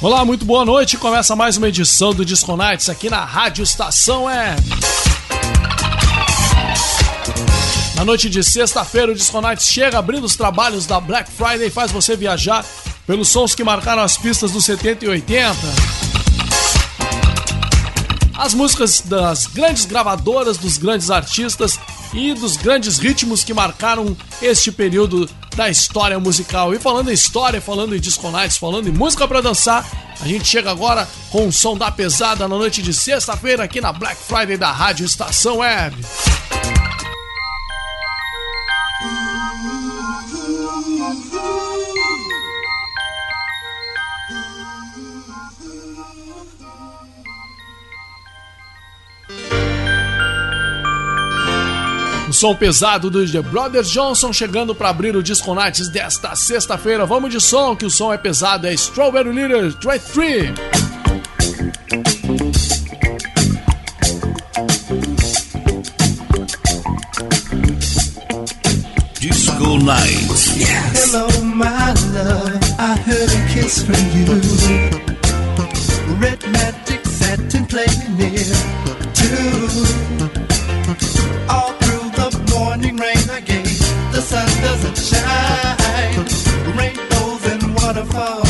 Olá, muito boa noite. Começa mais uma edição do Disco Nights aqui na Rádio Estação é. Na noite de sexta-feira, o Disco Nights chega abrindo os trabalhos da Black Friday e faz você viajar pelos sons que marcaram as pistas dos 70 e 80. As músicas das grandes gravadoras, dos grandes artistas e dos grandes ritmos que marcaram este período da história musical. E falando em história, falando em disco nights, falando em música para dançar, a gente chega agora com o som da pesada na noite de sexta-feira aqui na Black Friday da Rádio Estação Web. Som pesado do The Brothers Johnson chegando para abrir o Disco Nights desta sexta-feira. Vamos de som, que o som é pesado. É Strawberry Leader 23. Disco Night. Hello, my love. I heard a kiss from you. Red magic satin playing near too. Doesn't shine. Rainbows and waterfalls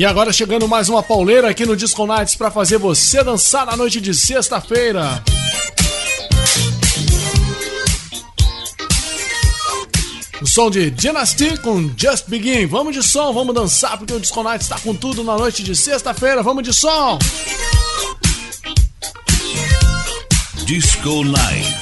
E agora chegando mais uma pauleira aqui no Disco Nights para fazer você dançar na noite de sexta-feira. O som de Dynasty com Just Begin. Vamos de som, vamos dançar porque o Disco Nights está com tudo na noite de sexta-feira. Vamos de som. Disco Night.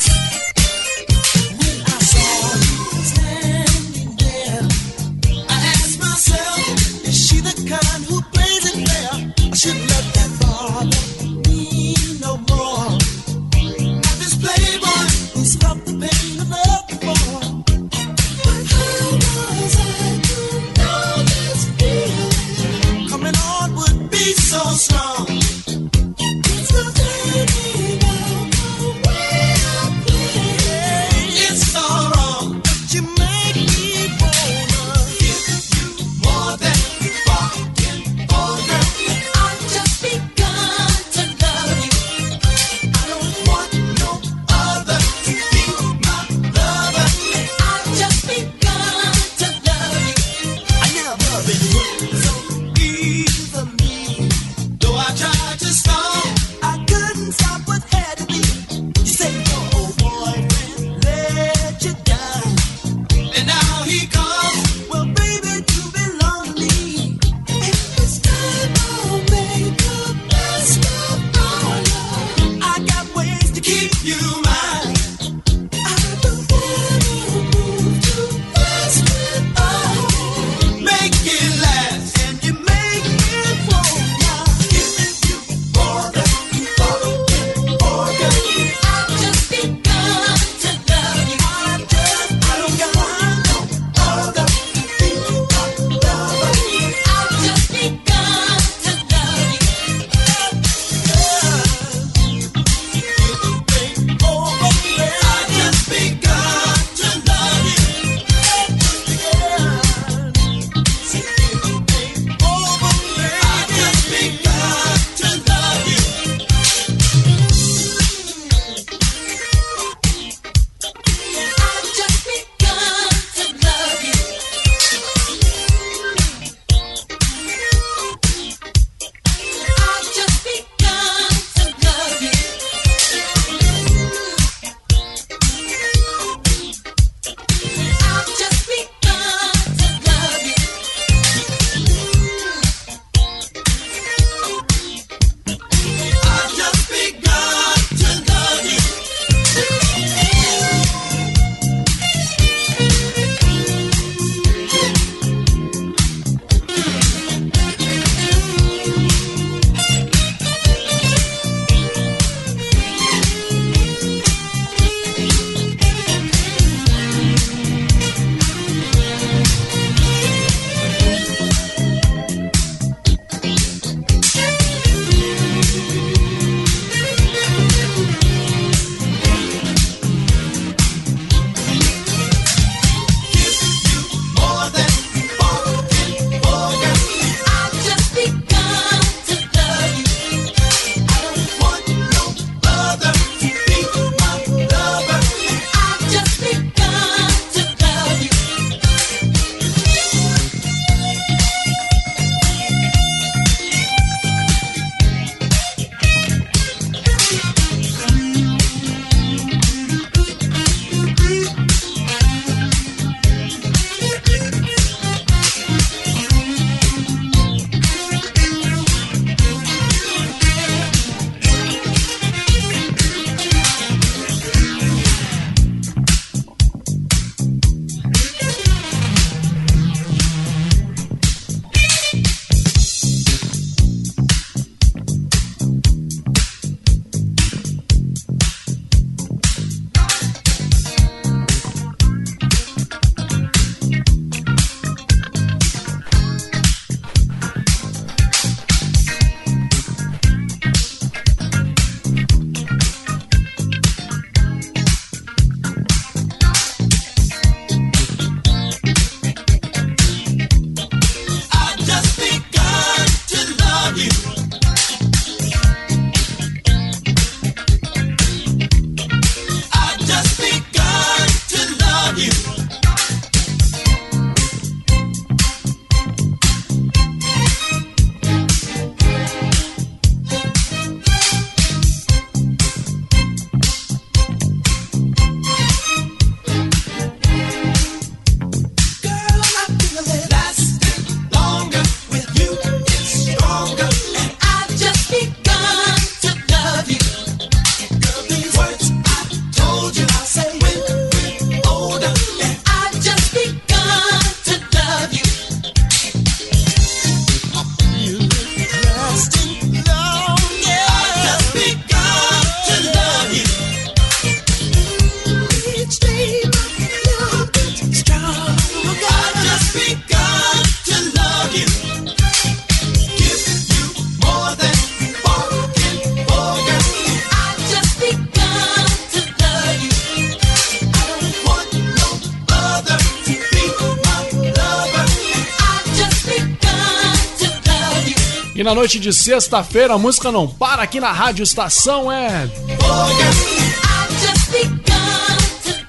Na noite de sexta-feira a música não para aqui na Rádio Estação é.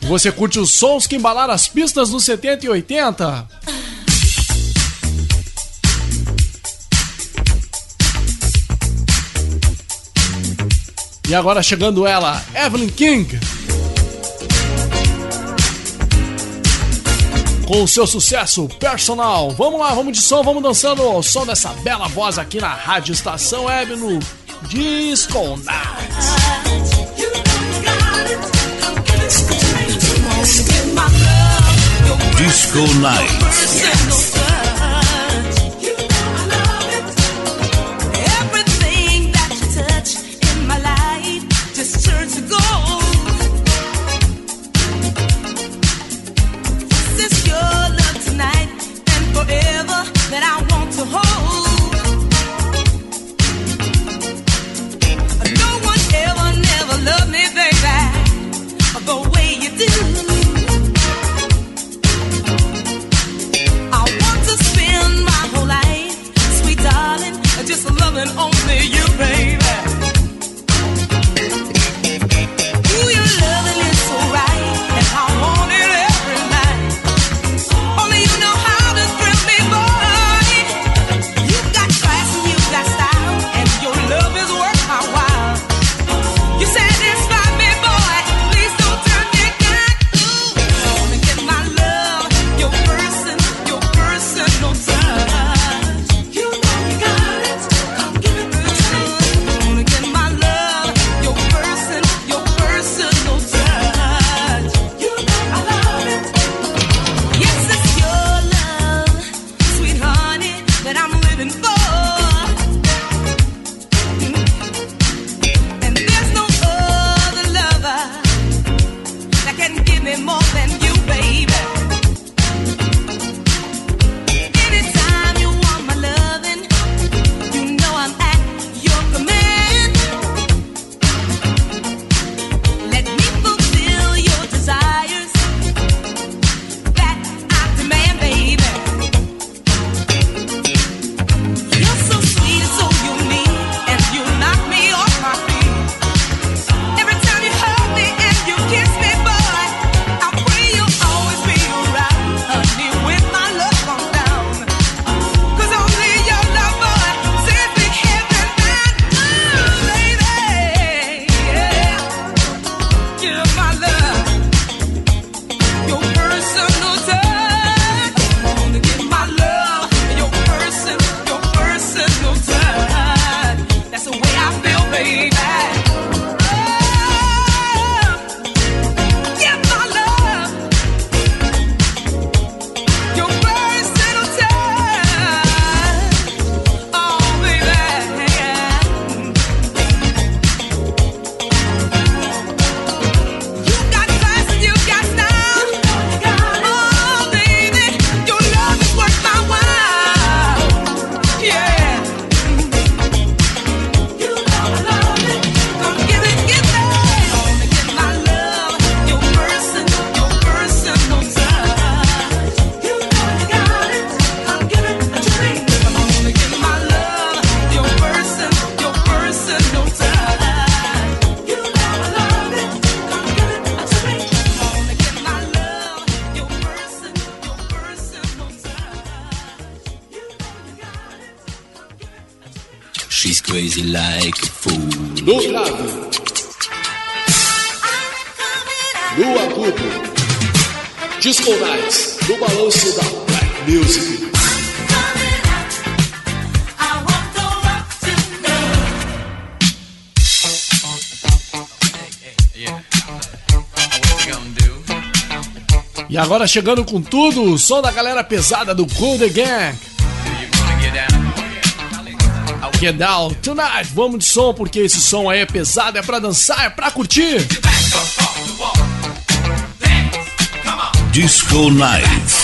Você curte os sons que embalaram as pistas dos 70 e 80? E agora chegando ela, Evelyn King. Com o seu sucesso personal. Vamos lá, vamos de som, vamos dançando o som dessa bela voz aqui na Rádio Estação Web no Disco Nights. Disco Night. Agora chegando com tudo, o som da galera pesada do The Gang. Get down tonight, vamos de som porque esse som aí é pesado, é pra dançar, é pra curtir. Disco Night.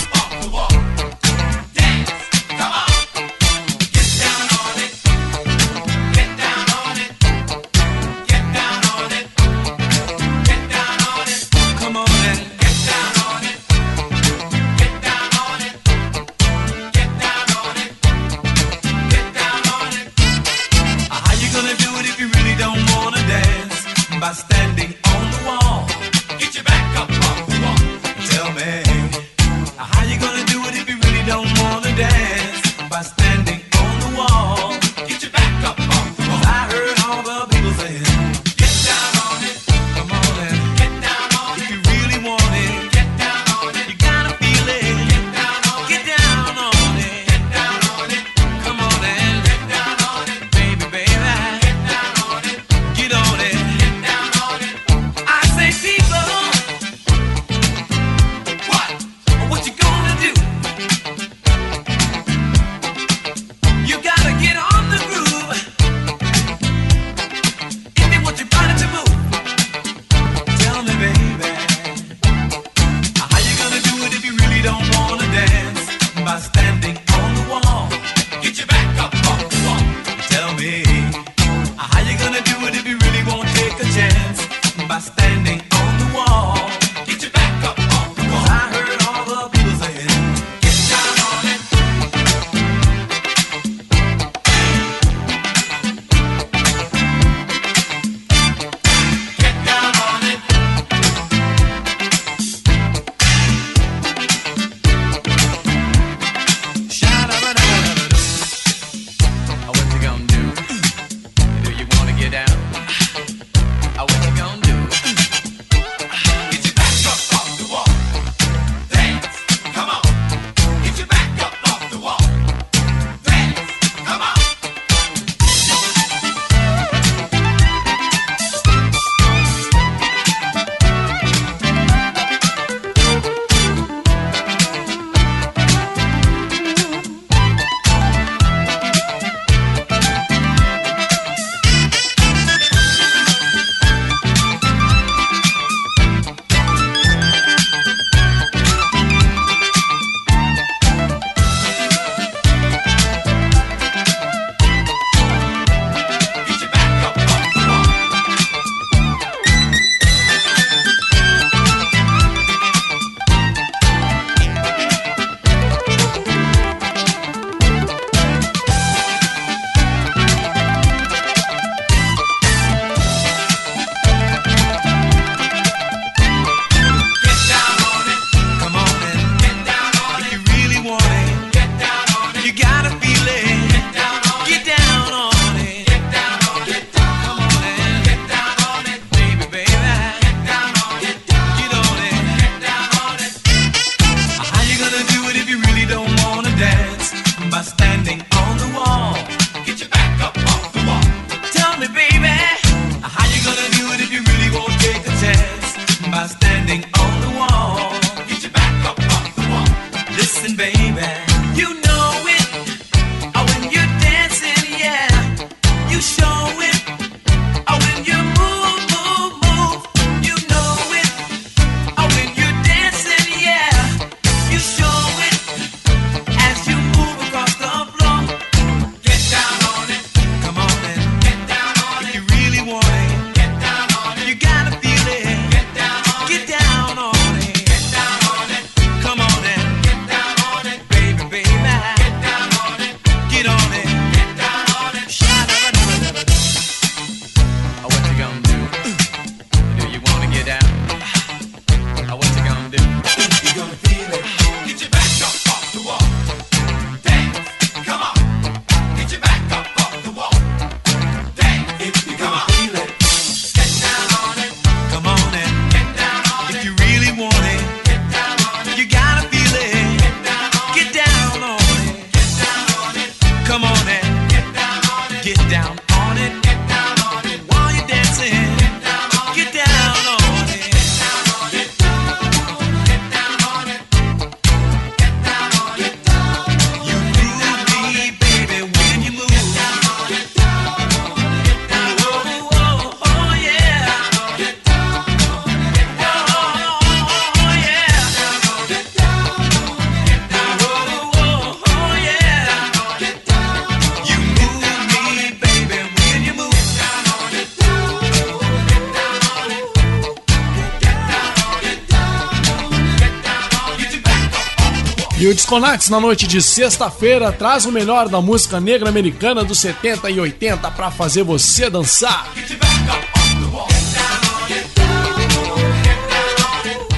Disconax na noite de sexta-feira traz o melhor da música negra americana dos 70 e 80 para fazer você dançar.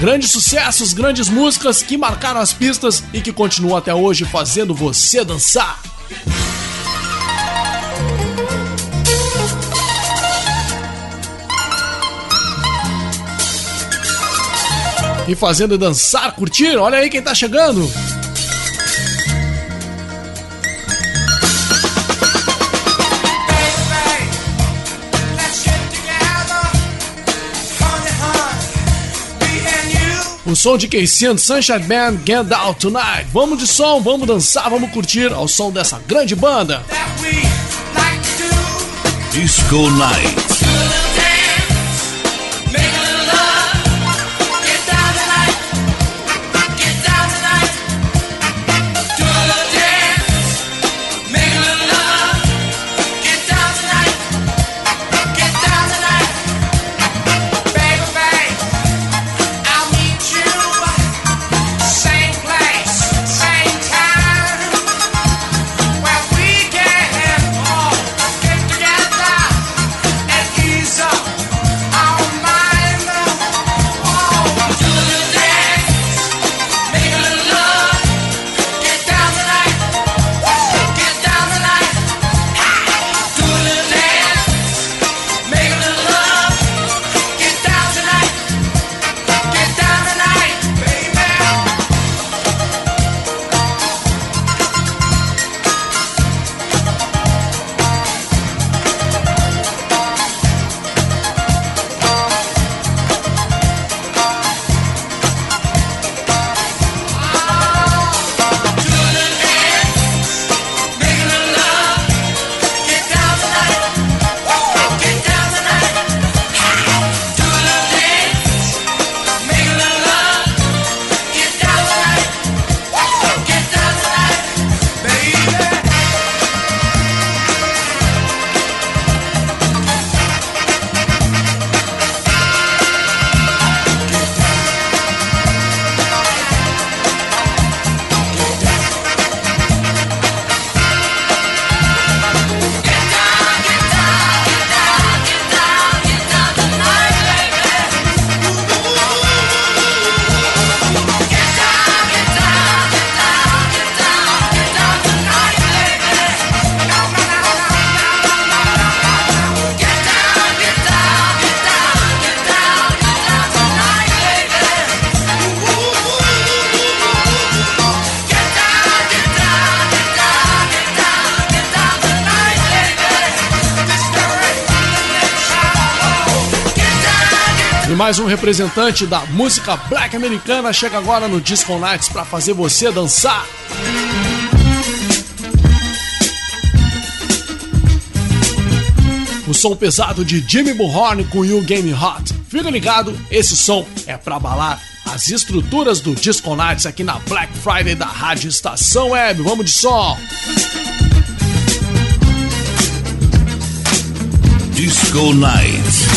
Grandes sucessos, grandes músicas que marcaram as pistas e que continuam até hoje fazendo você dançar. E fazendo dançar, curtir, olha aí quem tá chegando. O som de Casey and Sunshine Band Get Out Tonight. Vamos de som, vamos dançar, vamos curtir ao som dessa grande banda. Disco Night. Representante da música black americana chega agora no Disco Nights para fazer você dançar. O som pesado de Jimmy Bullhorn com You Game Hot. Fica ligado, esse som é para abalar as estruturas do Disco Nights aqui na Black Friday da Rádio Estação Web. Vamos de som! Disco Nights.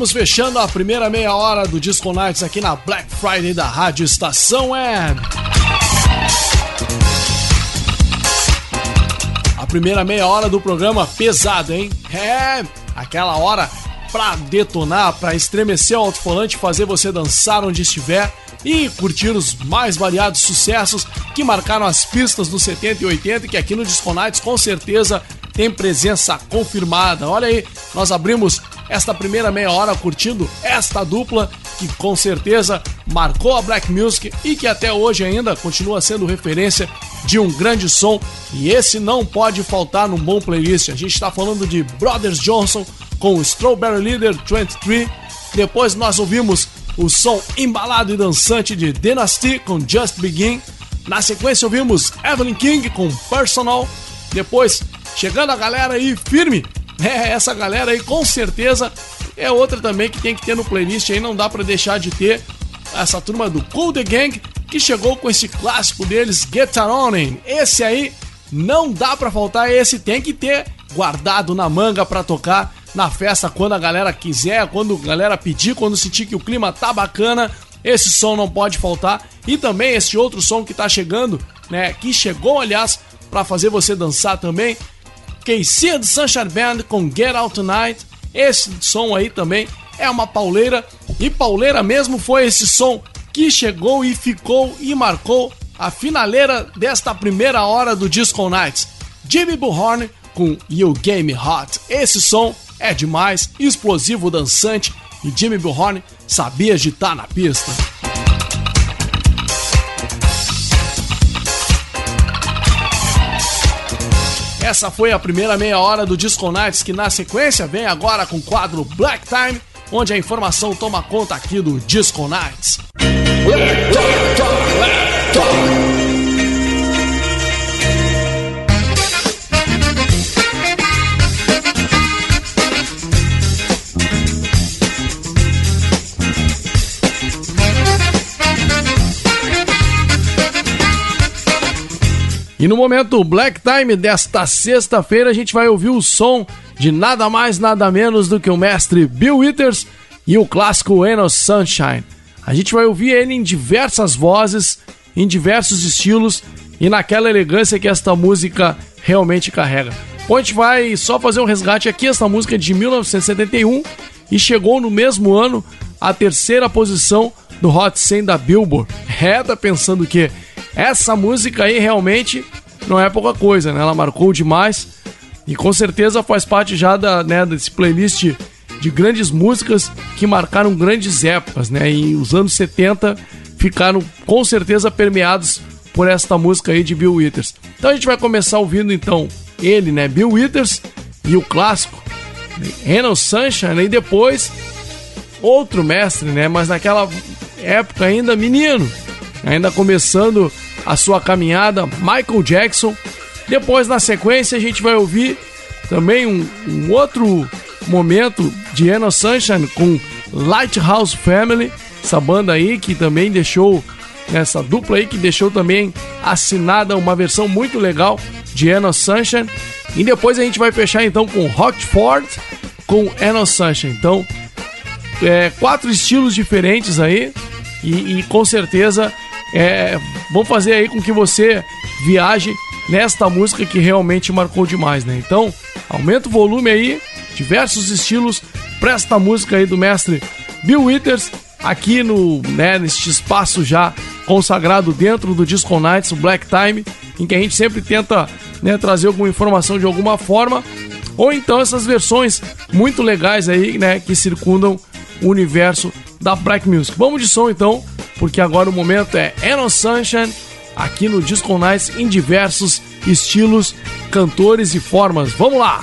Estamos fechando a primeira meia hora do Disco Nights aqui na Black Friday da Rádio Estação Web. A primeira meia hora do programa pesado, hein? É, aquela hora pra detonar, pra estremecer o alto-falante, fazer você dançar onde estiver e curtir os mais variados sucessos que marcaram as pistas dos 70 e 80 que aqui no Disco Nights com certeza tem presença confirmada. Olha aí, nós abrimos esta primeira meia hora curtindo esta dupla que com certeza marcou a Black Music e que até hoje ainda continua sendo referência de um grande som e esse não pode faltar num bom playlist. A gente está falando de Brothers Johnson com Strawberry Leader 23. Depois nós ouvimos o som embalado e dançante de Dynasty com Just Begin. Na sequência ouvimos Evelyn King com Personal. Depois, chegando a galera aí firme, é, essa galera aí com certeza é outra também que tem que ter no playlist aí, não dá para deixar de ter essa turma do Cool The Gang que chegou com esse clássico deles, Get On Esse aí não dá para faltar, esse tem que ter guardado na manga para tocar na festa quando a galera quiser, quando a galera pedir, quando sentir que o clima tá bacana, esse som não pode faltar. E também esse outro som que tá chegando, né, que chegou aliás para fazer você dançar também, Casey do Sunshine Band com Get Out Tonight. Esse som aí também é uma pauleira e pauleira mesmo foi esse som que chegou e ficou e marcou a finaleira desta primeira hora do Disco Nights. Jimmy Bullhorn com You Game Hot. Esse som é demais, explosivo, dançante e Jimmy Bullhorn sabia agitar na pista. Essa foi a primeira meia hora do Disco Nights, que na sequência vem agora com o quadro Black Time, onde a informação toma conta aqui do Disco Nights. Black, Black, Black, E no momento Black Time desta sexta-feira, a gente vai ouvir o som de nada mais, nada menos do que o mestre Bill Withers e o clássico Enos Sunshine. A gente vai ouvir ele em diversas vozes, em diversos estilos e naquela elegância que esta música realmente carrega. Bom, a gente vai só fazer um resgate aqui. Esta música é de 1971 e chegou no mesmo ano à terceira posição do Hot 100 da Billboard. Tá pensando que essa música aí realmente não é pouca coisa, né? Ela marcou demais e com certeza faz parte já da, né, desse playlist de grandes músicas que marcaram grandes épocas, né? E os anos 70 ficaram com certeza permeados por esta música aí de Bill Withers. Então a gente vai começar ouvindo então ele, né, Bill Withers e o clássico Renan Sunshine e depois outro mestre, né, mas naquela época ainda menino, ainda começando a sua caminhada, Michael Jackson. Depois, na sequência, a gente vai ouvir também um, um outro momento de Anna Sunshine com Lighthouse Family, essa banda aí que também deixou, essa dupla aí que deixou também assinada uma versão muito legal de Anna Sunshine. E depois a gente vai fechar então com Rockford com Anna Sunshine. Então, é, quatro estilos diferentes aí e, e com certeza é, vão fazer aí com que você viaje nesta música que realmente marcou demais, né? Então, aumenta o volume aí, diversos estilos para esta música aí do mestre Bill Withers aqui no, né, neste espaço já consagrado dentro do Disco Nights, o Black Time, em que a gente sempre tenta né, trazer alguma informação de alguma forma, ou então essas versões muito legais aí, né, que circundam o universo da Black Music. Vamos de som então porque agora o momento é Aaron Sunshine aqui no Disco Nights em diversos estilos, cantores e formas. Vamos lá!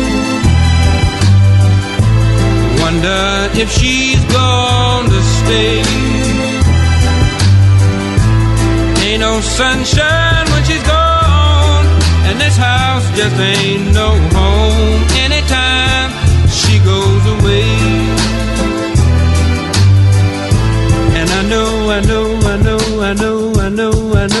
Wonder if she's going to stay. Ain't no sunshine when she's gone, and this house just ain't no home anytime she goes away. And I know, I know, I know, I know, I know, I know.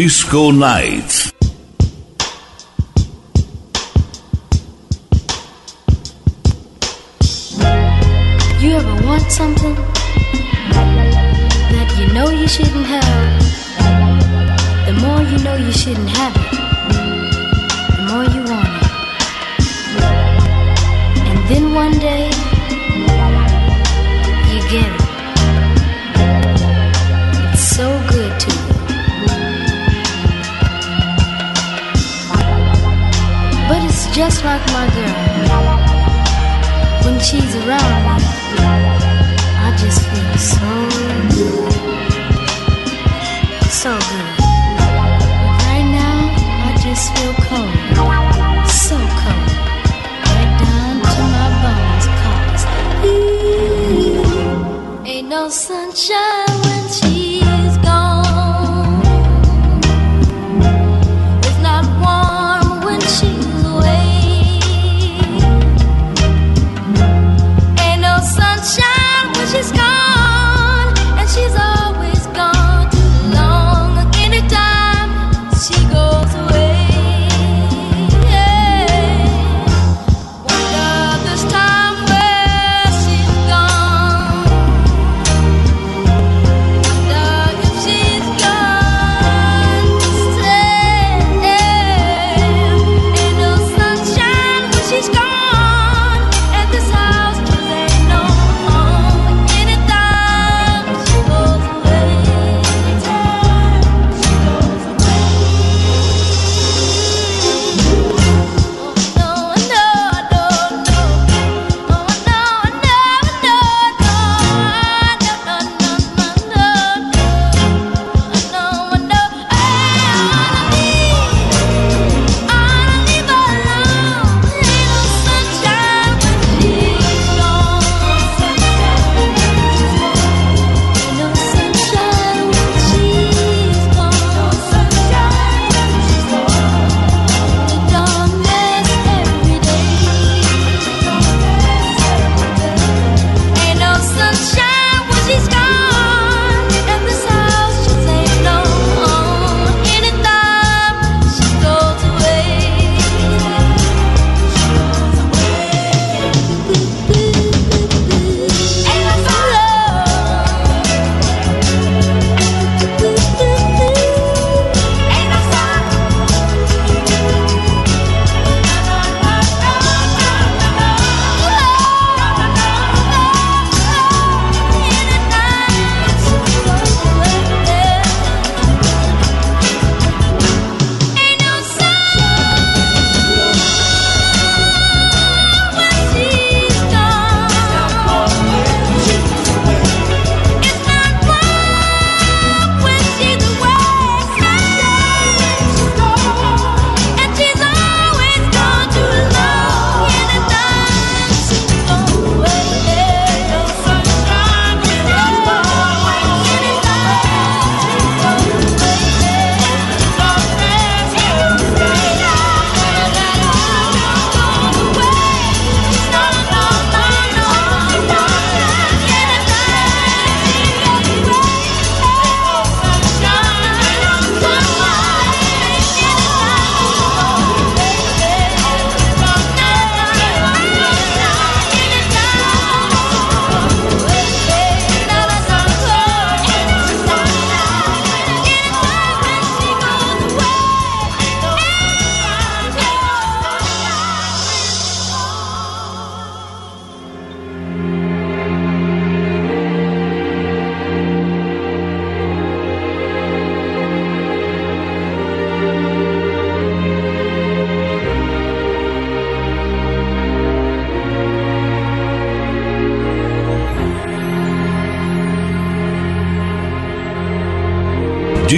Disco Nights.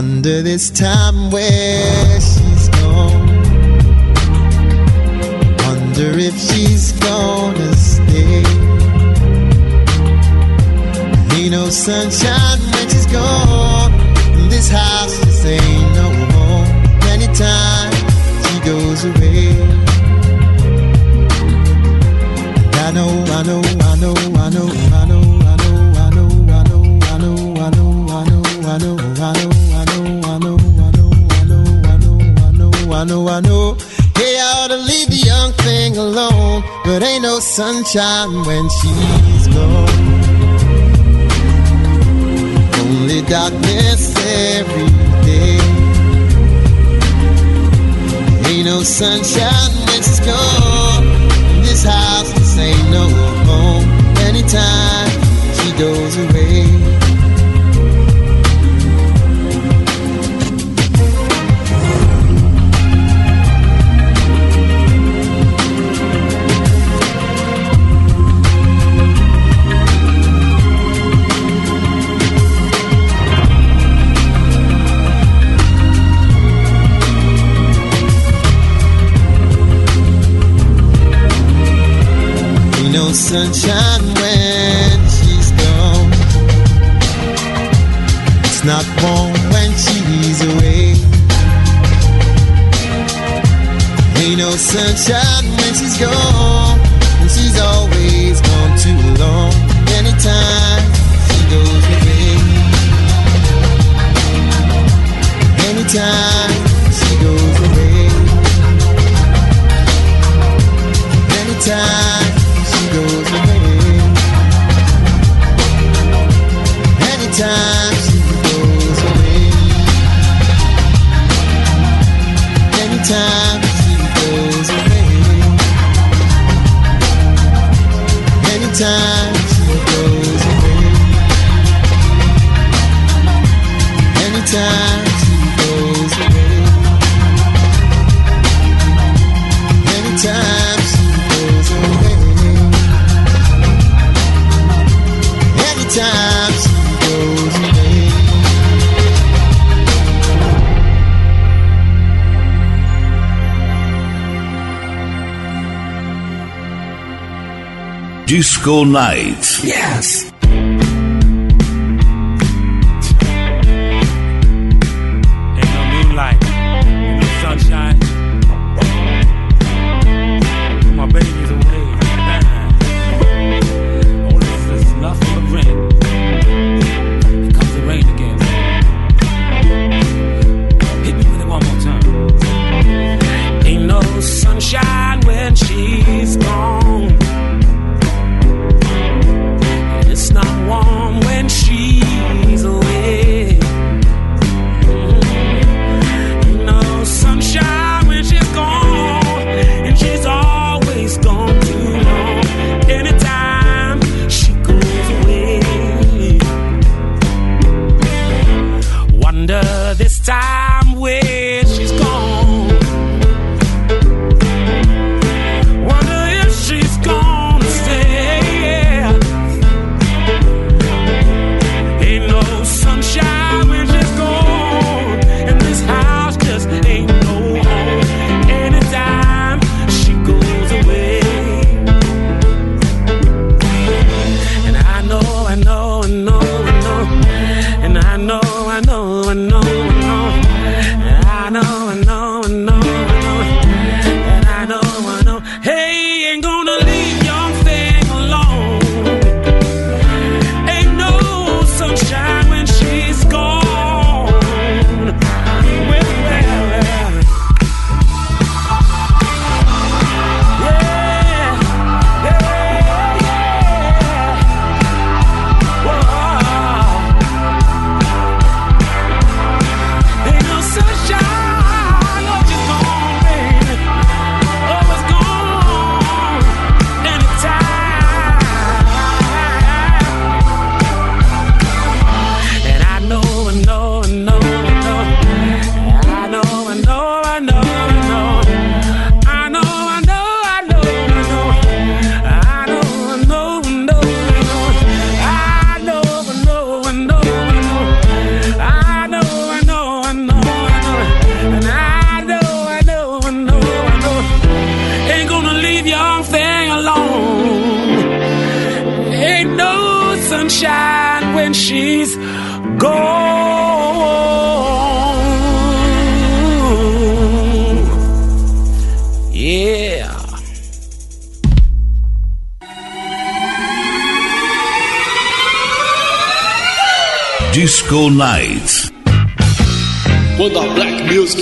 wonder this time where she's gone. Wonder if she's gonna stay. Ain't no sunshine when she's gone. This house just ain't. around when Yes.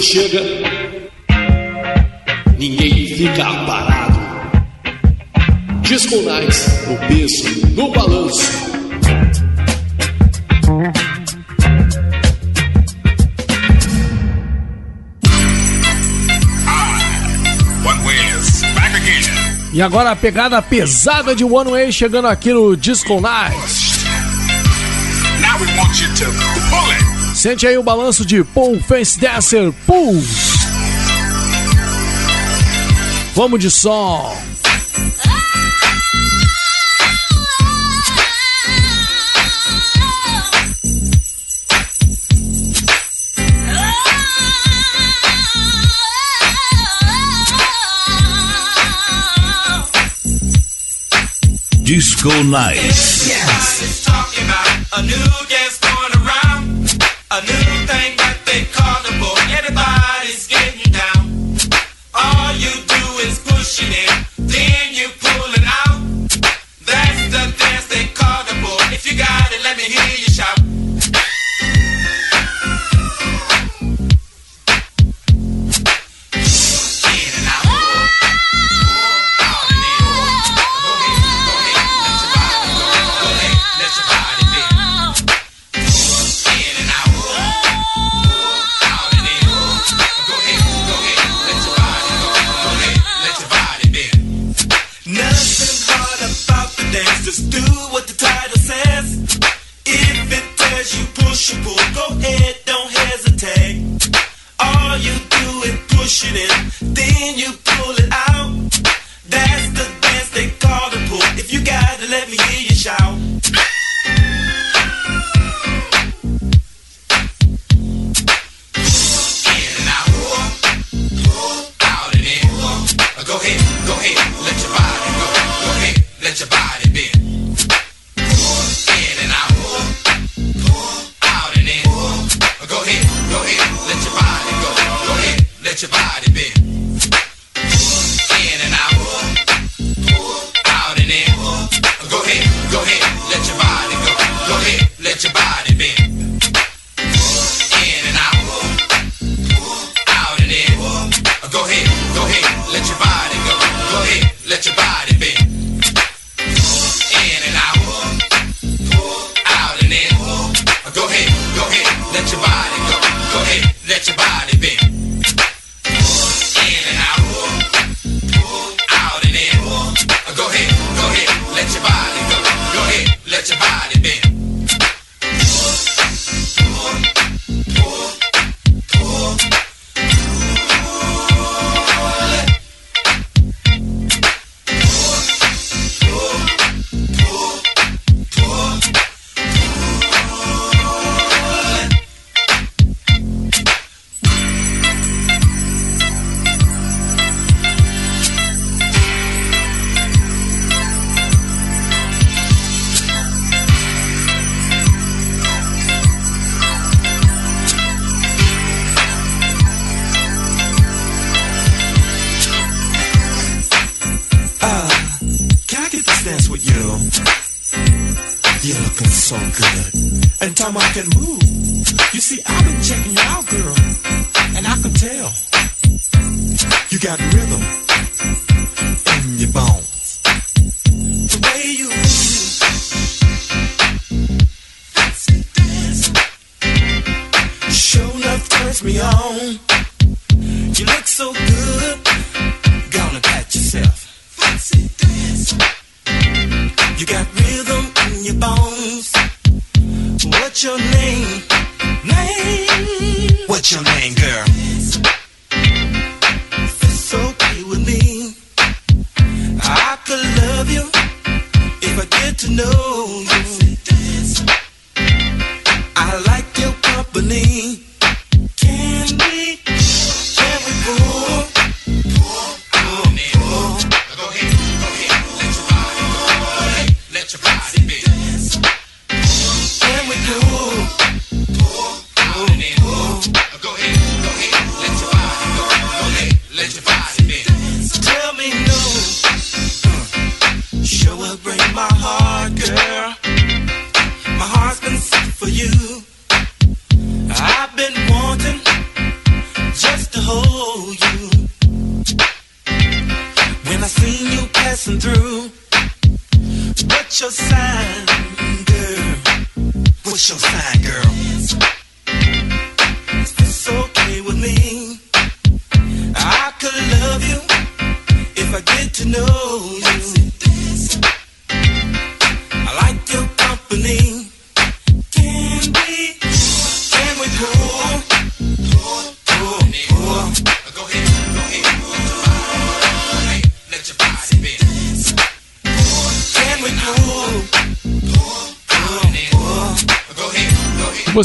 chega, ninguém fica parado. Disco no peso, no balanço. E agora a pegada pesada de One Way chegando aqui no Disco Now we want you to Sente aí o balanço de Paul Face Dancer Pool. Vamos de som. Disco night. Nice.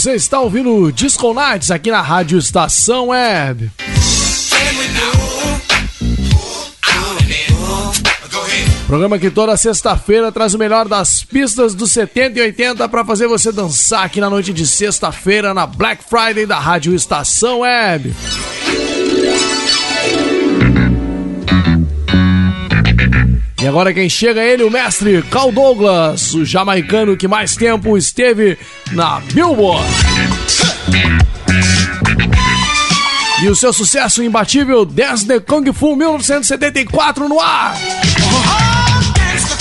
Você está ouvindo o Disco Nights aqui na Rádio Estação Web. Programa que toda sexta-feira traz o melhor das pistas dos 70 e 80 para fazer você dançar aqui na noite de sexta-feira na Black Friday da Rádio Estação Web. E agora quem chega é ele, o mestre Carl Douglas, o jamaicano que mais tempo esteve na Billboard. E o seu sucesso imbatível Dance the Kung Fu 1974 no ar. Dance the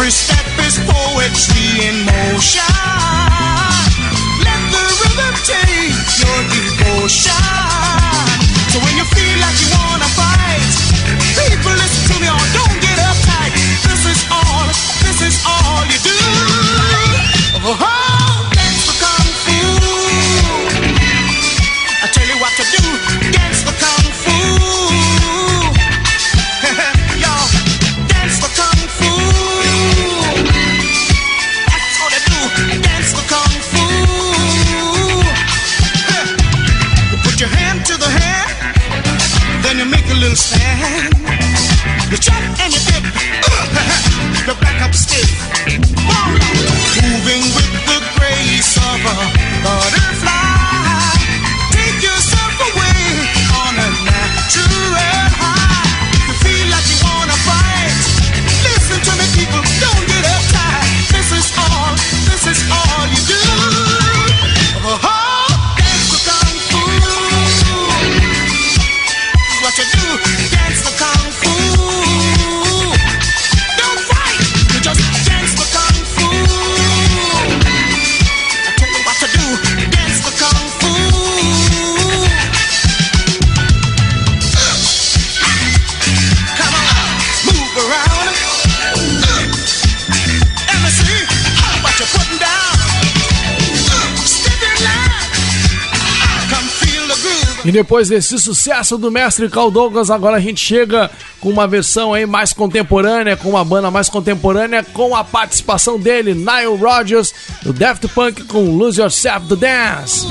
Every step is poetry in motion. Let the rhythm take your devotion. E depois desse sucesso do mestre Carl Douglas, agora a gente chega com uma versão aí mais contemporânea, com uma banda mais contemporânea, com a participação dele, Nile Rodgers, do Daft Punk com Lose Yourself to Dance.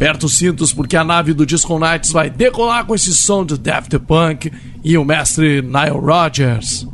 Aperta os cintos porque a nave do Disco Nights vai decolar com esse som do Daft Punk e o mestre Nile Rodgers.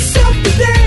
stop the.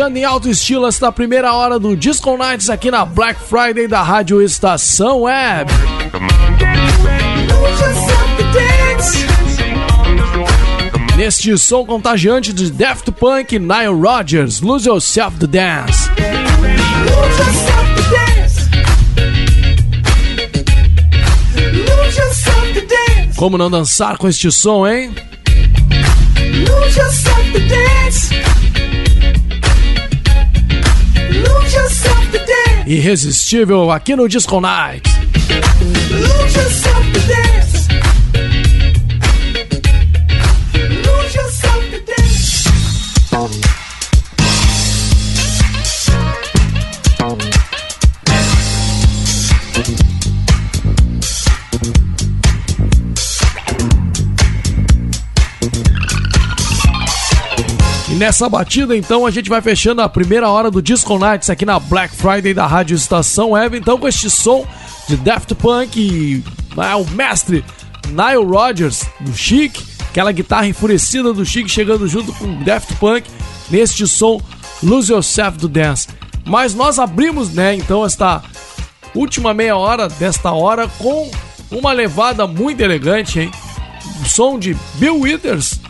Fechando em alto estilo esta primeira hora do Disco Nights aqui na Black Friday da Rádio Estação Web. Neste som contagiante de Daft Punk, Nile Rodgers, Lose Yourself to Dance. Como não dançar com este som, hein? Lose yourself to dance. Irresistível aqui no Disco Night. Nessa batida, então, a gente vai fechando a primeira hora do Disco Nights aqui na Black Friday da Rádio Estação Web. Então, com este som de Daft Punk e né, o mestre Nile Rodgers, do Chic, aquela guitarra enfurecida do Chic chegando junto com Daft Punk neste som Lose Yourself to Dance. Mas nós abrimos, né, então, esta última meia hora desta hora com uma levada muito elegante, hein? O som de Bill Withers,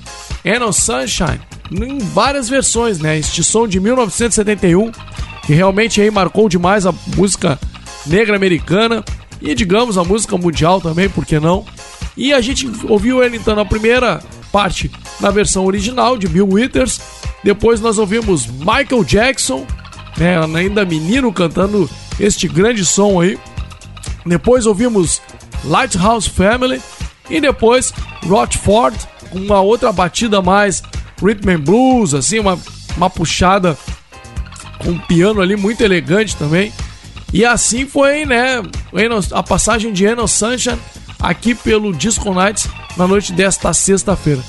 Anno Sunshine, em várias versões, né? Este som de 1971, que realmente aí marcou demais a música negra americana e, digamos, a música mundial também, por que não? E a gente ouviu ele então na primeira parte na versão original de Bill Withers, depois nós ouvimos Michael Jackson, né, ainda menino cantando este grande som aí. Depois ouvimos Lighthouse Family e depois Rochford com uma outra batida mais rhythm and blues, assim, uma, uma puxada com piano ali muito elegante também. E assim foi, né, a passagem de Eno Sunshine aqui pelo Disco Nights na noite desta sexta-feira.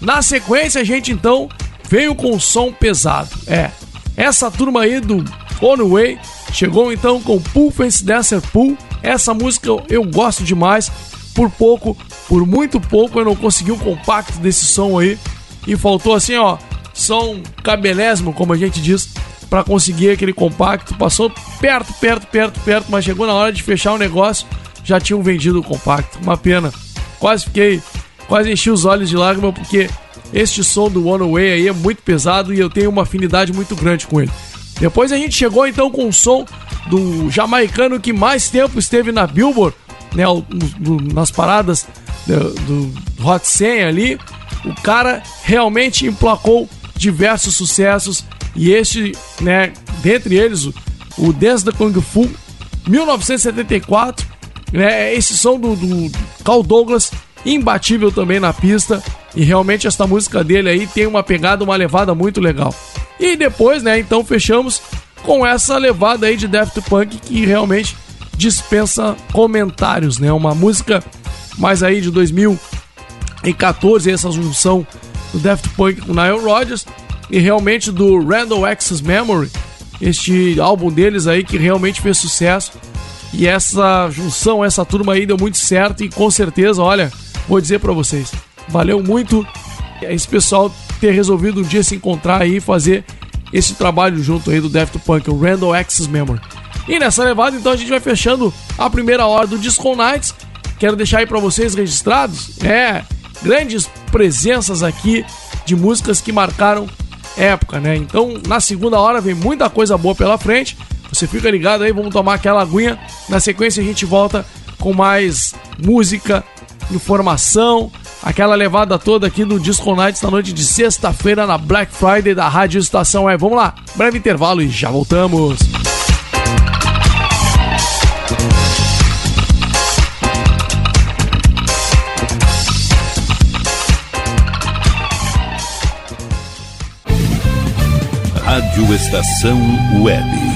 Na sequência, a gente então veio com som pesado. É, essa turma aí do On Way chegou então com Fence Dancer Pool. Essa música eu, eu gosto demais. Por pouco, por muito pouco, eu não consegui um compacto desse som aí. E faltou assim, ó, som cabelésimo, como a gente diz, para conseguir aquele compacto. Passou perto, perto, perto, perto, mas chegou na hora de fechar o negócio, já tinham vendido o compacto. Uma pena. Quase fiquei, quase enchi os olhos de lágrima porque este som do One Way aí é muito pesado e eu tenho uma afinidade muito grande com ele. Depois a gente chegou então com o som do jamaicano que mais tempo esteve na Billboard, né, nas paradas do, do Hot 100 ali. O cara realmente emplacou diversos sucessos e este, né, dentre eles, o, Dance da Kung Fu, 1974, né, esse som do, do Carl Douglas, imbatível também na pista, e realmente esta música dele aí tem uma pegada, uma levada muito legal. E depois, né, então fechamos com essa levada aí de Daft Punk que realmente dispensa comentários, né, uma música mais aí de 2014, essa junção do Daft Punk com Nile Rodgers e realmente do Randall Access Memory, este álbum deles aí que realmente fez sucesso. E essa junção, essa turma aí deu muito certo e com certeza, olha, vou dizer pra vocês, valeu muito esse pessoal ter resolvido um dia se encontrar aí e fazer esse trabalho junto aí do Daft Punk, o Randall Access Memory. E nessa levada, então, a gente vai fechando a primeira hora do Disco Nights. Quero deixar aí pra vocês registrados, é, grandes presenças aqui de músicas que marcaram época, né? Então, na segunda hora vem muita coisa boa pela frente. Você fica ligado aí, vamos tomar aquela aguinha. Na sequência a gente volta com mais música, informação, aquela levada toda aqui do Disco Nights na noite de sexta-feira na Black Friday da Rádio Estação é. Vamos lá, breve intervalo e já voltamos. Rádio Estação Web.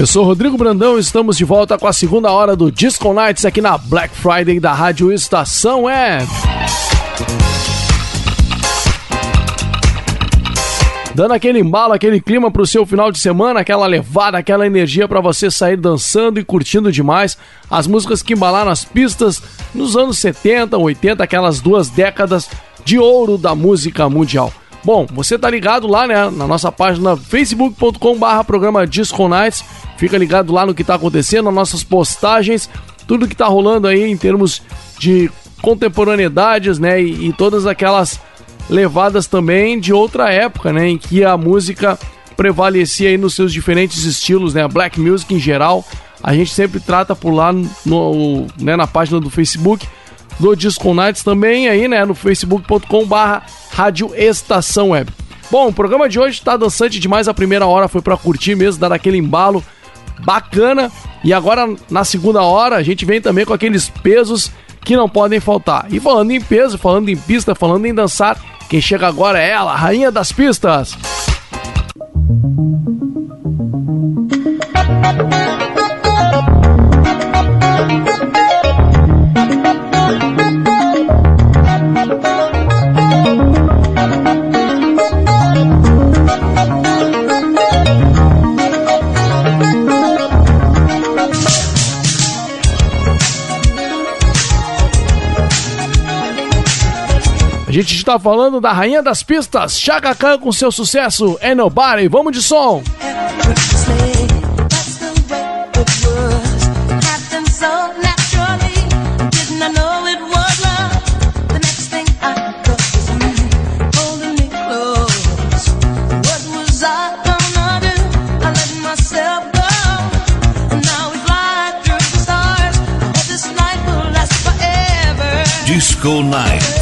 Eu sou Rodrigo Brandão e estamos de volta com a segunda hora do Disco Nights aqui na Black Friday da Rádio Estação Web. Dando aquele embalo, aquele clima pro seu final de semana, aquela levada, aquela energia para você sair dançando e curtindo demais as músicas que embalaram as pistas nos anos 70, 80, aquelas duas décadas de ouro da música mundial. Bom, você tá ligado lá, né, na nossa página facebook.com/barra programa Disco Nights. Fica ligado lá no que tá acontecendo, nas nossas postagens, tudo que tá rolando aí em termos de contemporaneidades, né, e, e todas aquelas levadas também de outra época, né, em que a música prevalecia aí nos seus diferentes estilos, né, a black music em geral. A gente sempre trata por lá no, né, na página do Facebook do Disco Nights também aí, né, no facebook.com barra Rádio Estação Web. Bom, o programa de hoje tá dançante demais, a primeira hora foi para curtir mesmo, dar aquele embalo bacana. E agora, na segunda hora, a gente vem também com aqueles pesos que não podem faltar. E falando em peso, falando em pista, falando em dançar, quem chega agora é ela, a rainha das pistas. Música A gente está falando da rainha das pistas, Chaka Khan com seu sucesso É Nobody. Vamos de som. Disco Night.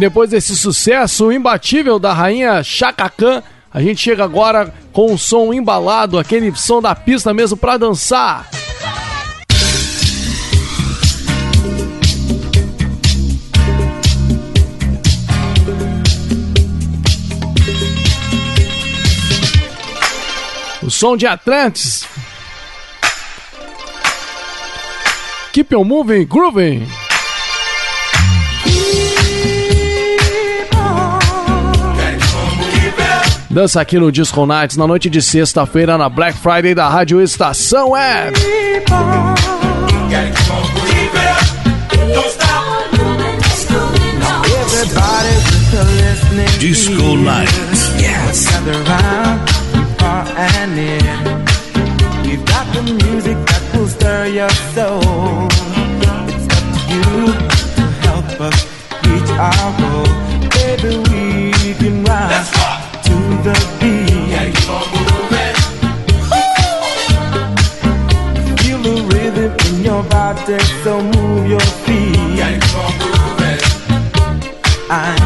depois desse sucesso imbatível da rainha Chacacan, a gente chega agora com um som embalado, aquele som da pista mesmo para dançar. O som de Atlantis. Keep on moving, grooving. dança aqui no Disco Nights na noite de sexta-feira na Black Friday da Rádio Estação é Disco Nights. Yes. Got the music that will stir your soul. It's up to you to help us reach our the beat. Feel the rhythm in your body, so move your feet. I keep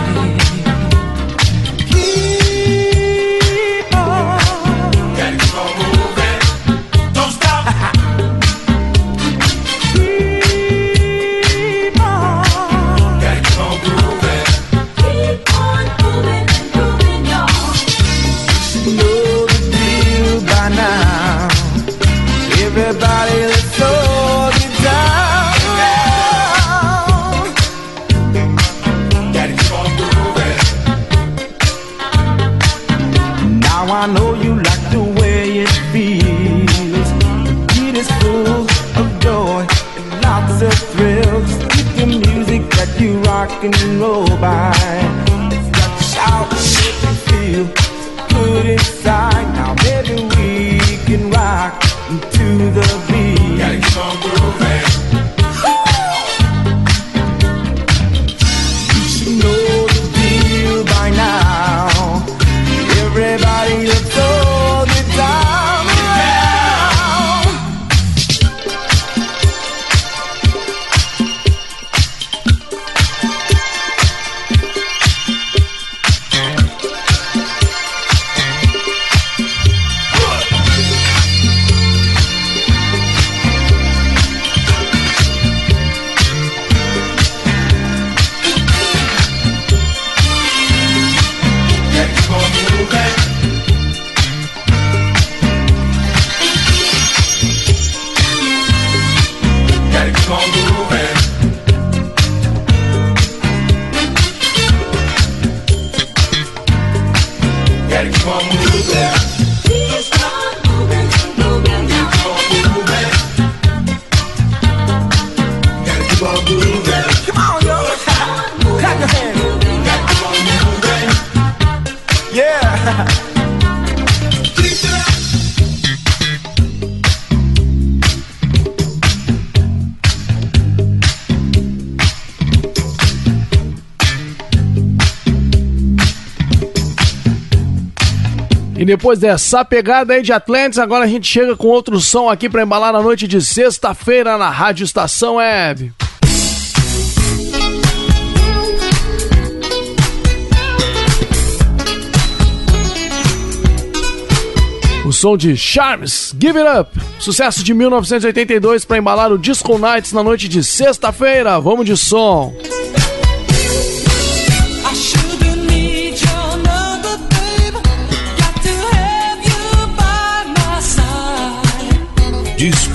depois dessa pegada aí de Atlantis, agora a gente chega com outro som aqui pra embalar na noite de sexta-feira na Rádio Estação Web. O som de Charms, Give It Up, sucesso de 1982 pra embalar o Disco Nights na noite de sexta-feira. Vamos de som.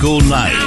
Side. Disco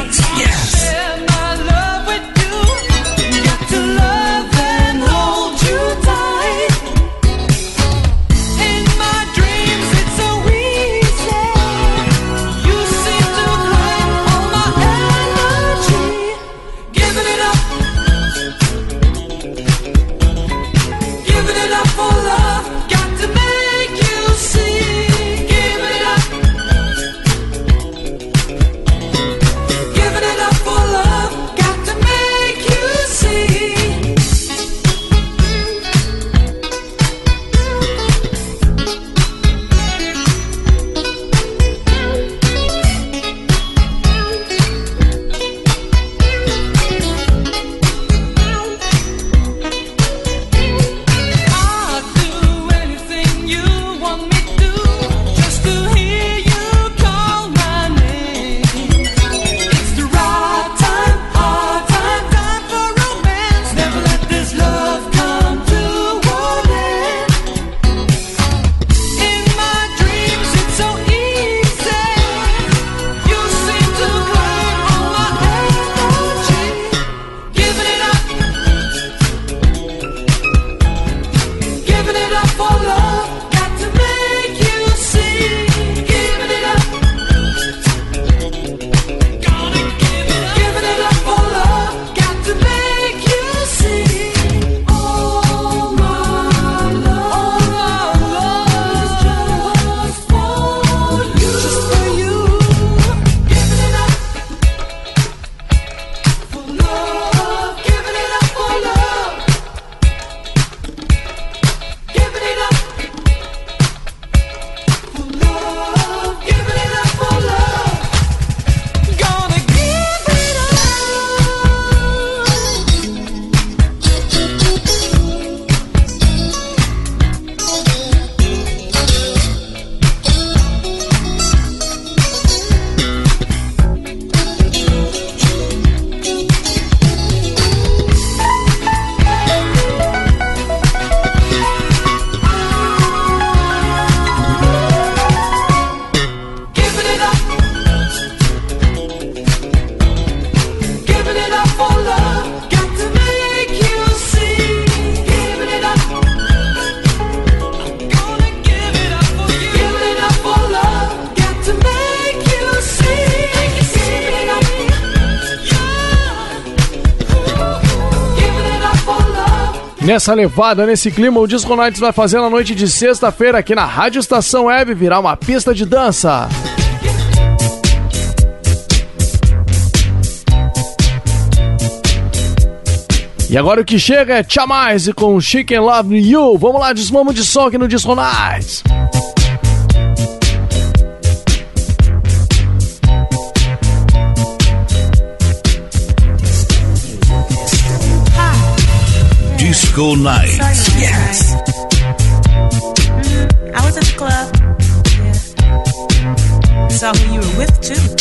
essa levada, nesse clima, o Disco Nights vai fazer na noite de sexta-feira aqui na Rádio Estação Web virar uma pista de dança. E agora o que chega é Tchamais e com Chicken Love You. Vamos lá, desmamo de som aqui no Disco Nights. school night. Yes. I was at the club. Yeah. Saw who you were with too.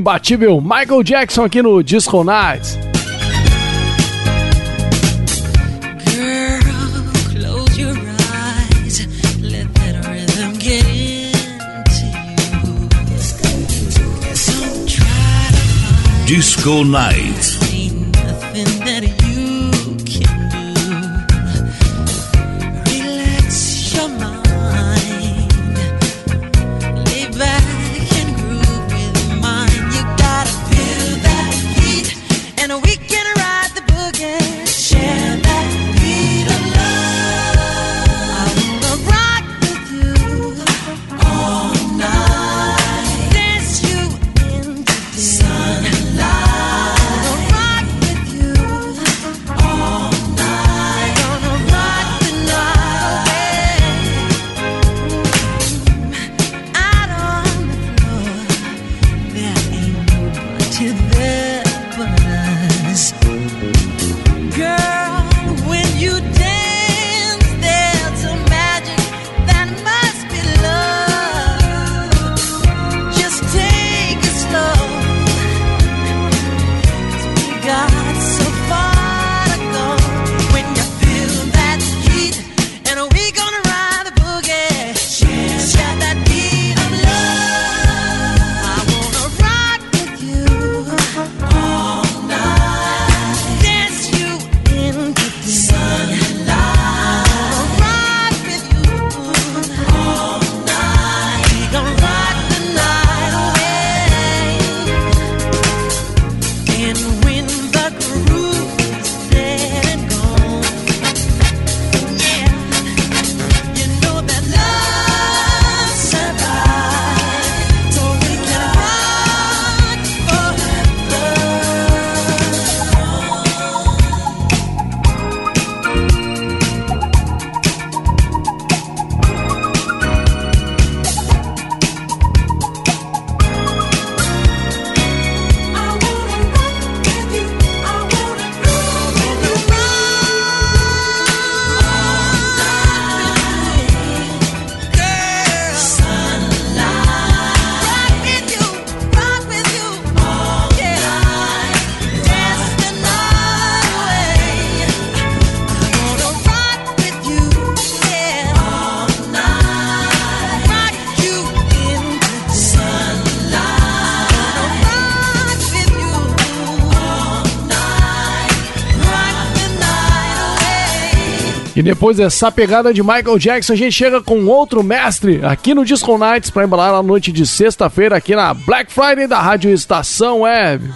Imbatível Michael Jackson aqui no Disco Nights. Close your E depois dessa pegada de Michael Jackson, a gente chega com outro mestre aqui no Disco Nights para embalar a noite de sexta-feira aqui na Black Friday da Rádio Estação Web.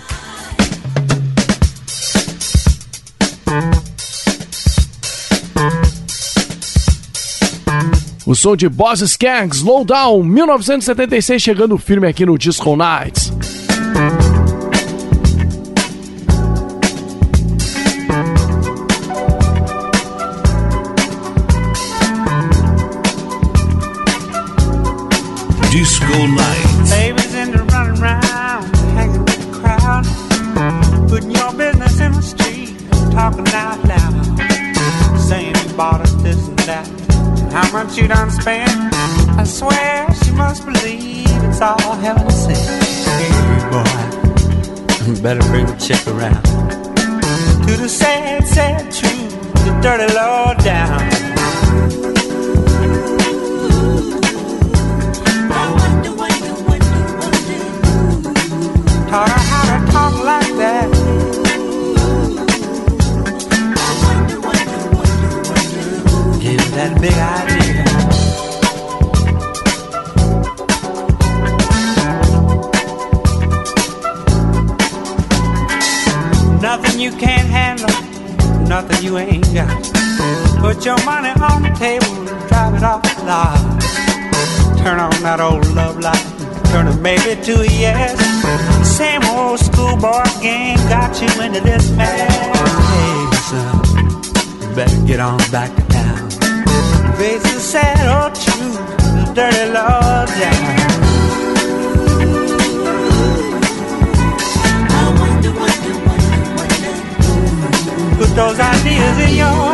O som de Boss Skank, Slow Down, 1976, chegando firme aqui no Disco Nights. Disco Night. Babies into running around, hanging with the crowd, putting your business in the street, talking out loud, saying you bought us this and that, how much you done spent. I swear she must believe it's all heaven sent. Hey boy, better bring the chick around to the sad, sad truth, the dirty down. Taught her how to talk like that. Her that big idea. Nothing you can't handle, nothing you ain't got. Put your money on the table and drive it off the lot. Turn on that old love light, turn it maybe to a yes. Same old schoolboy game got you into this mess. Hey, son, you better get on back to town. Face the sad old truth, the dirty law down. Put those ideas in your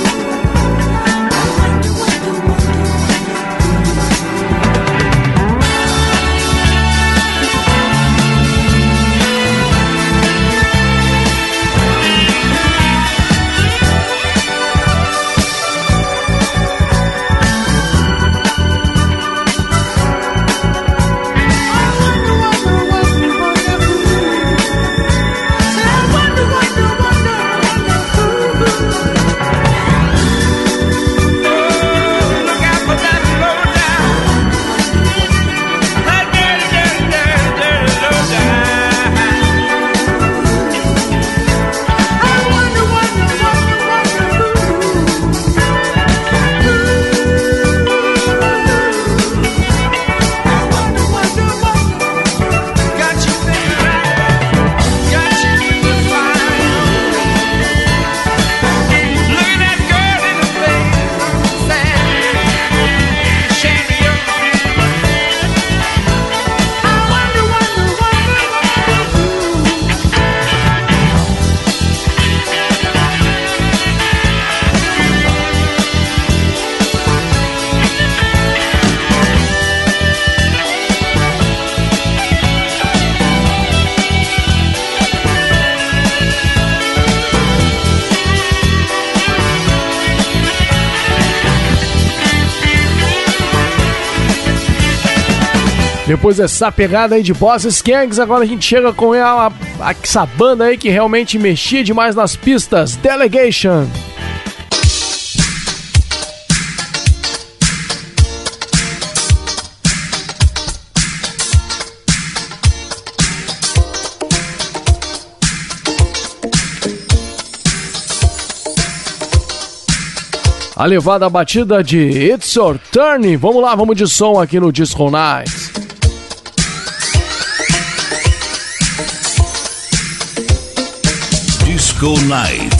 Depois dessa pegada aí de Boss Skanks, agora a gente chega com ela, essa banda aí que realmente mexia demais nas pistas, Delegation. A levada batida de It's Your Turn. Vamos lá, vamos de som aqui no Disco Nights. Disco Night.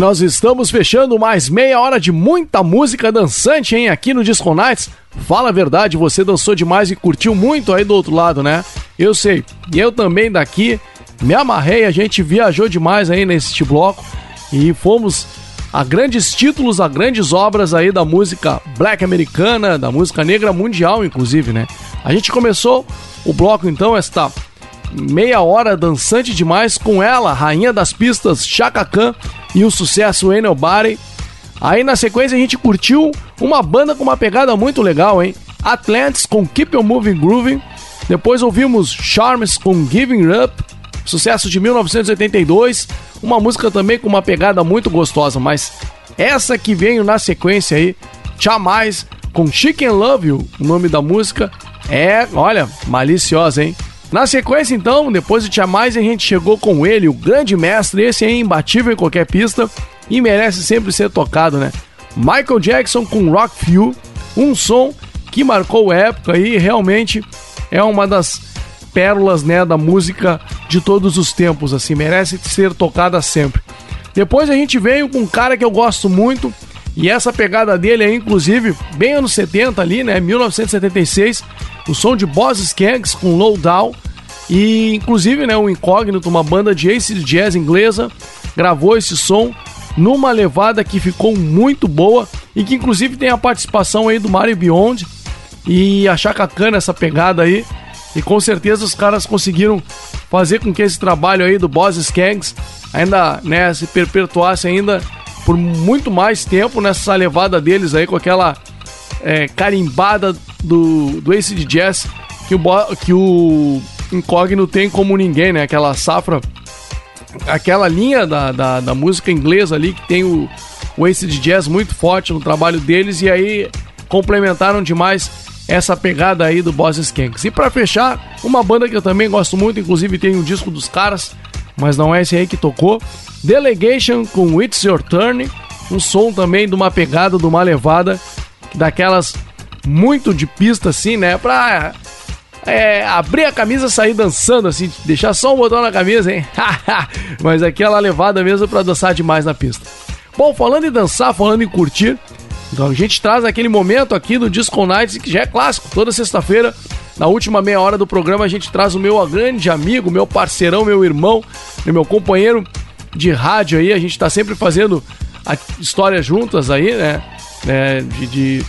Nós estamos fechando mais meia hora de muita música dançante, hein, aqui no Disco Nights. Fala a verdade, você dançou demais e curtiu muito aí do outro lado, né? Eu sei. E eu também daqui me amarrei, a gente viajou demais aí neste bloco e fomos a grandes títulos, a grandes obras aí da música black americana, da música negra mundial, inclusive, né? A gente começou o bloco então, esta meia hora dançante demais com ela, rainha das pistas, Chaka Khan e o sucesso Ain't Nobody. Aí na sequência a gente curtiu uma banda com uma pegada muito legal, hein? Atlantis com Keep On Moving Grooving. Depois ouvimos Charms com Giving Up, sucesso de 1982. Uma música também com uma pegada muito gostosa, mas essa que veio na sequência aí, Chamais com Chicken Love You, o nome da música, é, olha, maliciosa, hein? Na sequência, então, depois de Chamais, a gente chegou com ele, o grande mestre, esse é imbatível em qualquer pista e merece sempre ser tocado, né? Michael Jackson com Rock Fuel, um som que marcou época e realmente é uma das pérolas, né, da música de todos os tempos, assim, merece ser tocada sempre. Depois a gente veio com um cara que eu gosto muito, e essa pegada dele é inclusive bem anos 70 ali, né, 1976, o som de Boss Skaggs com Low Down, e inclusive, né, o Incógnito, uma banda de acid jazz inglesa, gravou esse som numa levada que ficou muito boa e que inclusive tem a participação aí do Mario Beyond e achar bacana essa pegada aí. E com certeza os caras conseguiram fazer com que esse trabalho aí do Boss Skaggs ainda, né, se perpetuasse ainda por muito mais tempo nessa levada deles aí com aquela é, carimbada do, do Ace de Jazz que o, que o Incógnito tem como ninguém, né? Aquela safra, aquela linha da, da, da música inglesa ali que tem o, o Ace de Jazz muito forte no trabalho deles e aí complementaram demais essa pegada aí do Boss Skanks. E pra fechar, uma banda que eu também gosto muito, inclusive tem um disco dos caras, mas não é esse aí que tocou. Delegation com It's Your Turn, um som também de uma pegada, de uma levada, daquelas muito de pista assim, né? Pra é, abrir a camisa e sair dançando assim, deixar só um botão na camisa, hein? mas aquela levada mesmo pra dançar demais na pista. Bom, falando em dançar, falando em curtir, então a gente traz aquele momento aqui do Disco Nights, que já é clássico. Toda sexta-feira, na última meia hora do programa, a gente traz o meu grande amigo, meu parceirão, meu irmão, meu companheiro de rádio aí. A gente tá sempre fazendo a história juntas aí, né? É, de, de-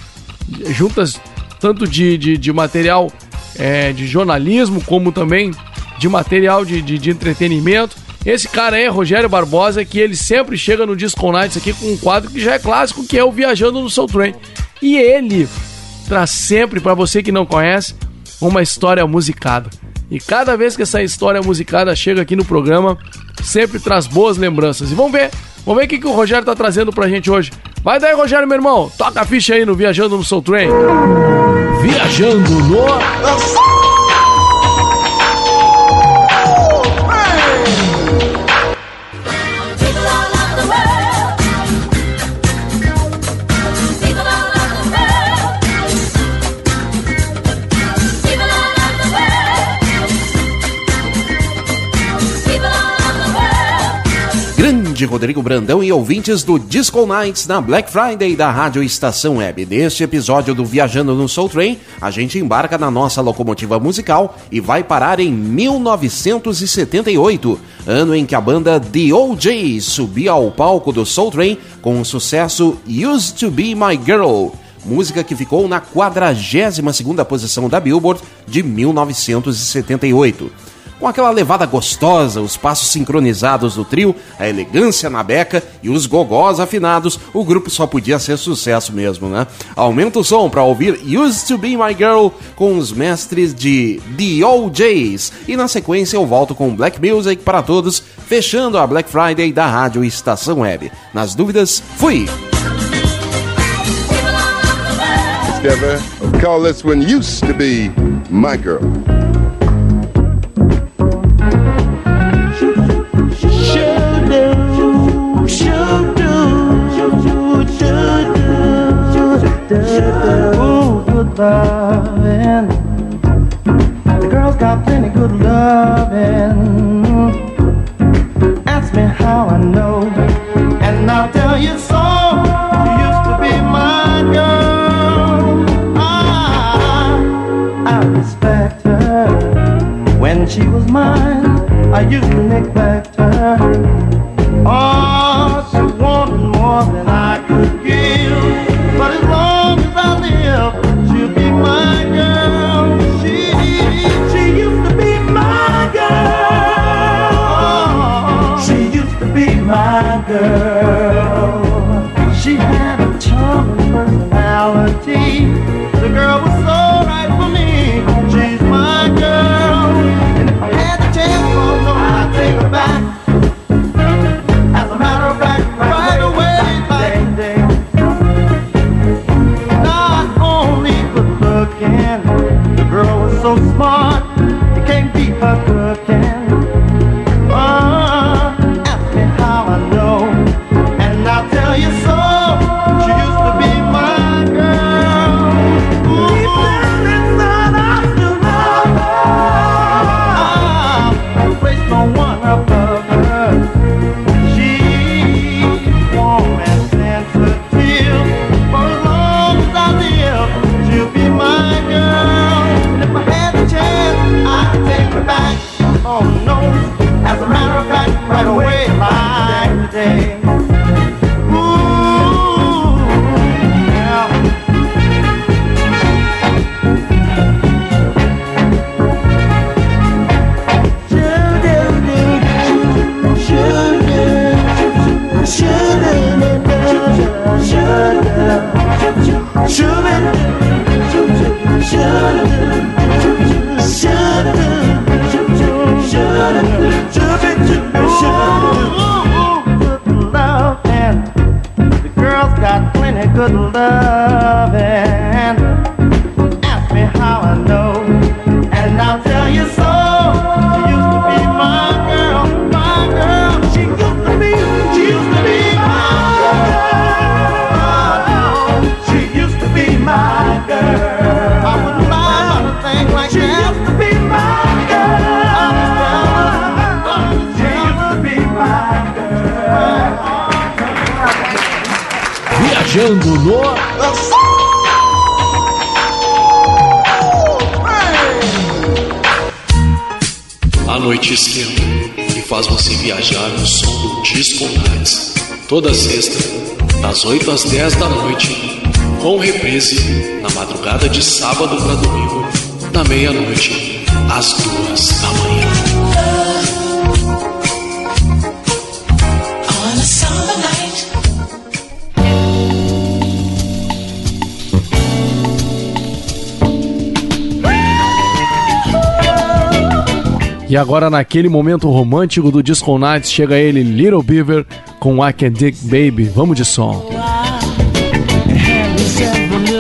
de- juntas, tanto de, de, de material é, de jornalismo, como também de material de, de, de entretenimento. Esse cara aí é Rogério Barbosa, que ele sempre chega no Disco Nights aqui com um quadro que já é clássico, que é o Viajando no Soul Train. E ele traz sempre, para você que não conhece, uma história musicada. E cada vez que essa história musicada chega aqui no programa, sempre traz boas lembranças. E vamos ver, vamos ver o que, que o Rogério tá trazendo pra gente hoje. Vai daí, Rogério, meu irmão. Toca a ficha aí no Viajando no Soul Train. Viajando no... Grande Rodrigo Brandão e ouvintes do Disco Nights na Black Friday da Rádio Estação Web. Neste episódio do Viajando no Soul Train, a gente embarca na nossa locomotiva musical e vai parar em 1978, ano em que a banda The OJs subia ao palco do Soul Train com o sucesso Used to Be My Girl, música que ficou na 42ª posição da Billboard de 1978. Com aquela levada gostosa, os passos sincronizados do trio, a elegância na beca e os gogós afinados, o grupo só podia ser sucesso mesmo, né? Aumenta o som para ouvir Used to Be My Girl com os mestres de The OJs. E na sequência eu volto com Black Music para todos, fechando a Black Friday da Rádio Estação Web. Nas dúvidas, fui! Together, call this one used to be my girl. ooh, good loving. The got plenty good loving. Ask me how I know, and I'll tell you so. Used to be girl. I, I respect her. When she was mine, I used to neglect her. Oh, she wanted more than 8 às 10 da noite, com reprise na madrugada de sábado para domingo, na meia-noite, às 2 da manhã. E agora, naquele momento romântico do Disco Nights, chega ele, Little Beaver, com I Can Dick Baby. Vamos de som.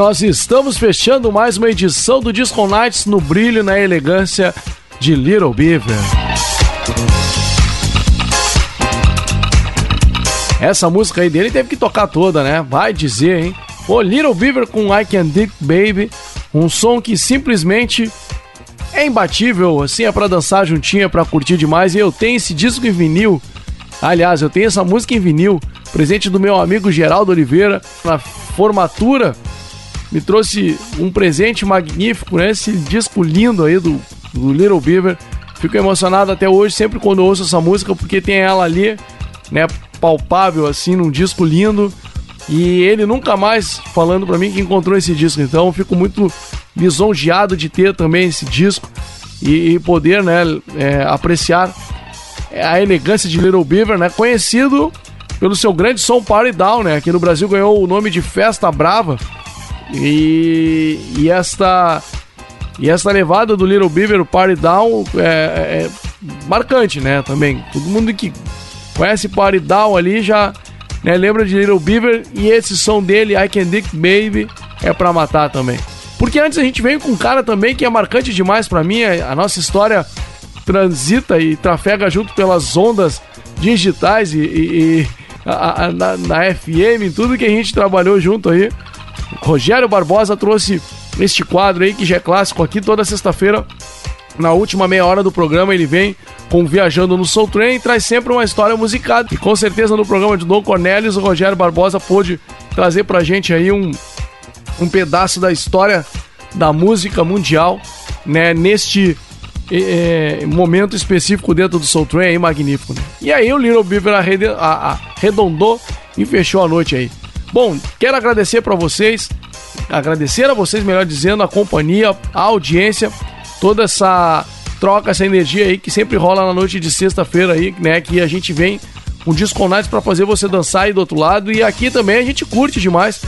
nós estamos fechando mais uma edição do Disco Nights no brilho e na elegância de Little Beaver. Essa música aí dele teve que tocar toda, né? Vai dizer, hein? O Little Beaver com I Can Dig Baby, um som que simplesmente é imbatível, assim, é pra dançar juntinho, é pra curtir demais. E eu tenho esse disco em vinil. Aliás, eu tenho essa música em vinil, presente do meu amigo Geraldo Oliveira, na formatura. Me trouxe um presente magnífico, né? Esse disco lindo aí do, do Little Beaver. Fico emocionado até hoje, sempre quando ouço essa música, porque tem ela ali, né? Palpável, assim, num disco lindo. E ele nunca mais falando pra mim que encontrou esse disco. Então fico muito lisonjeado de ter também esse disco e, e poder, né, é, apreciar a elegância de Little Beaver, né? Conhecido pelo seu grande som Party Down, né? Aqui no Brasil ganhou o nome de Festa Brava. E, e esta e esta levada do Little Beaver, o Party Down, é, é marcante, né? Também. Todo mundo que conhece Party Down ali já né, lembra de Little Beaver e esse som dele, I Can Dig Baby, é pra matar também. Porque antes a gente veio com um cara também que é marcante demais pra mim, a nossa história transita e trafega junto pelas ondas digitais e, e- e a- a- na, na FM, tudo que a gente trabalhou junto aí. Rogério Barbosa trouxe este quadro aí que já é clássico aqui toda sexta-feira. Na última meia hora do programa ele vem com Viajando no Soul Train e traz sempre uma história musicada. E com certeza no programa de Dom Cornelius o Rogério Barbosa pôde trazer pra gente aí um, um pedaço da história da música mundial, né, neste eh, momento específico dentro do Soul Train aí, magnífico, né? E aí o Little Beaver arredondou e fechou a noite aí. Bom, quero agradecer pra vocês, agradecer a vocês, melhor dizendo, a companhia, a audiência, toda essa troca, essa energia aí que sempre rola na noite de sexta-feira aí, né, que a gente vem com Disco Nights pra fazer você dançar aí do outro lado e aqui também a gente curte demais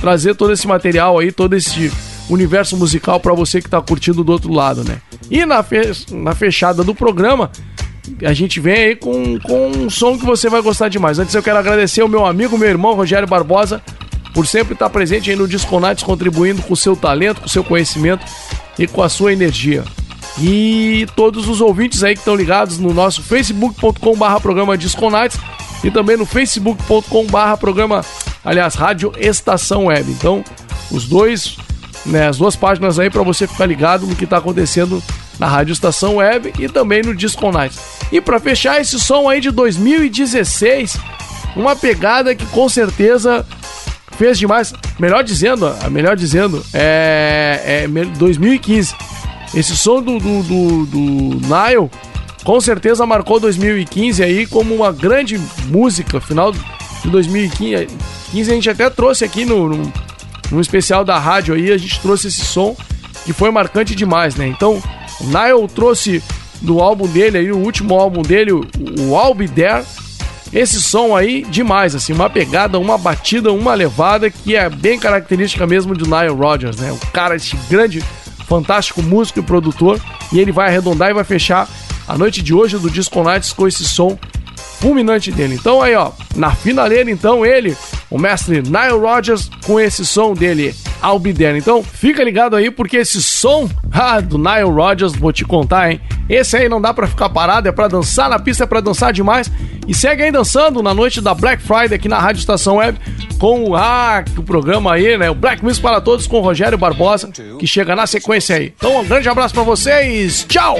trazer todo esse material aí, todo esse universo musical pra você que tá curtindo do outro lado, né? E na, fe- na fechada do programa, a gente vem aí com, com um som que você vai gostar demais. Antes eu quero agradecer ao meu amigo, meu irmão Rogério Barbosa, por sempre estar presente aí no Disco Nights, contribuindo com o seu talento, com o seu conhecimento e com a sua energia. E todos os ouvintes aí que estão ligados no nosso facebook.com barra programa Disco Nights e também no facebook.com barra programa, aliás, Rádio Estação Web. Então, os dois, né, as duas páginas aí para você ficar ligado no que tá acontecendo na Rádio Estação Web e também no Disco Nights. E para fechar esse som aí de 2016, uma pegada que com certeza fez demais. Melhor dizendo, ó, melhor dizendo, é, é me- 2015. Esse som do, do, do, do Nile com certeza marcou 2015 aí como uma grande música. Final de 2015 15 a gente até trouxe aqui no, no, no especial da rádio aí, a gente trouxe esse som que foi marcante demais, né? Então, o Nile trouxe do álbum dele aí, o último álbum dele, o, I'll Be There, esse som aí demais, assim, uma pegada, uma batida, uma levada que é bem característica mesmo do Nile Rodgers, né? O cara, esse grande, fantástico músico e produtor, e ele vai arredondar e vai fechar a noite de hoje do Disco Nights com esse som fulminante dele. Então aí, ó, na finaleira, então, ele, o mestre Nile Rodgers, com esse som dele, I'll Be There. Então, fica ligado aí, porque esse som ah, do Nile Rodgers, vou te contar, hein? Esse aí não dá pra ficar parado, é pra dançar na pista, é pra dançar demais. E segue aí dançando na noite da Black Friday aqui na Rádio Estação Web, com o, ah, o programa aí, né? O Black Music para Todos com o Rogério Barbosa, que chega na sequência aí. Então, um grande abraço pra vocês, tchau!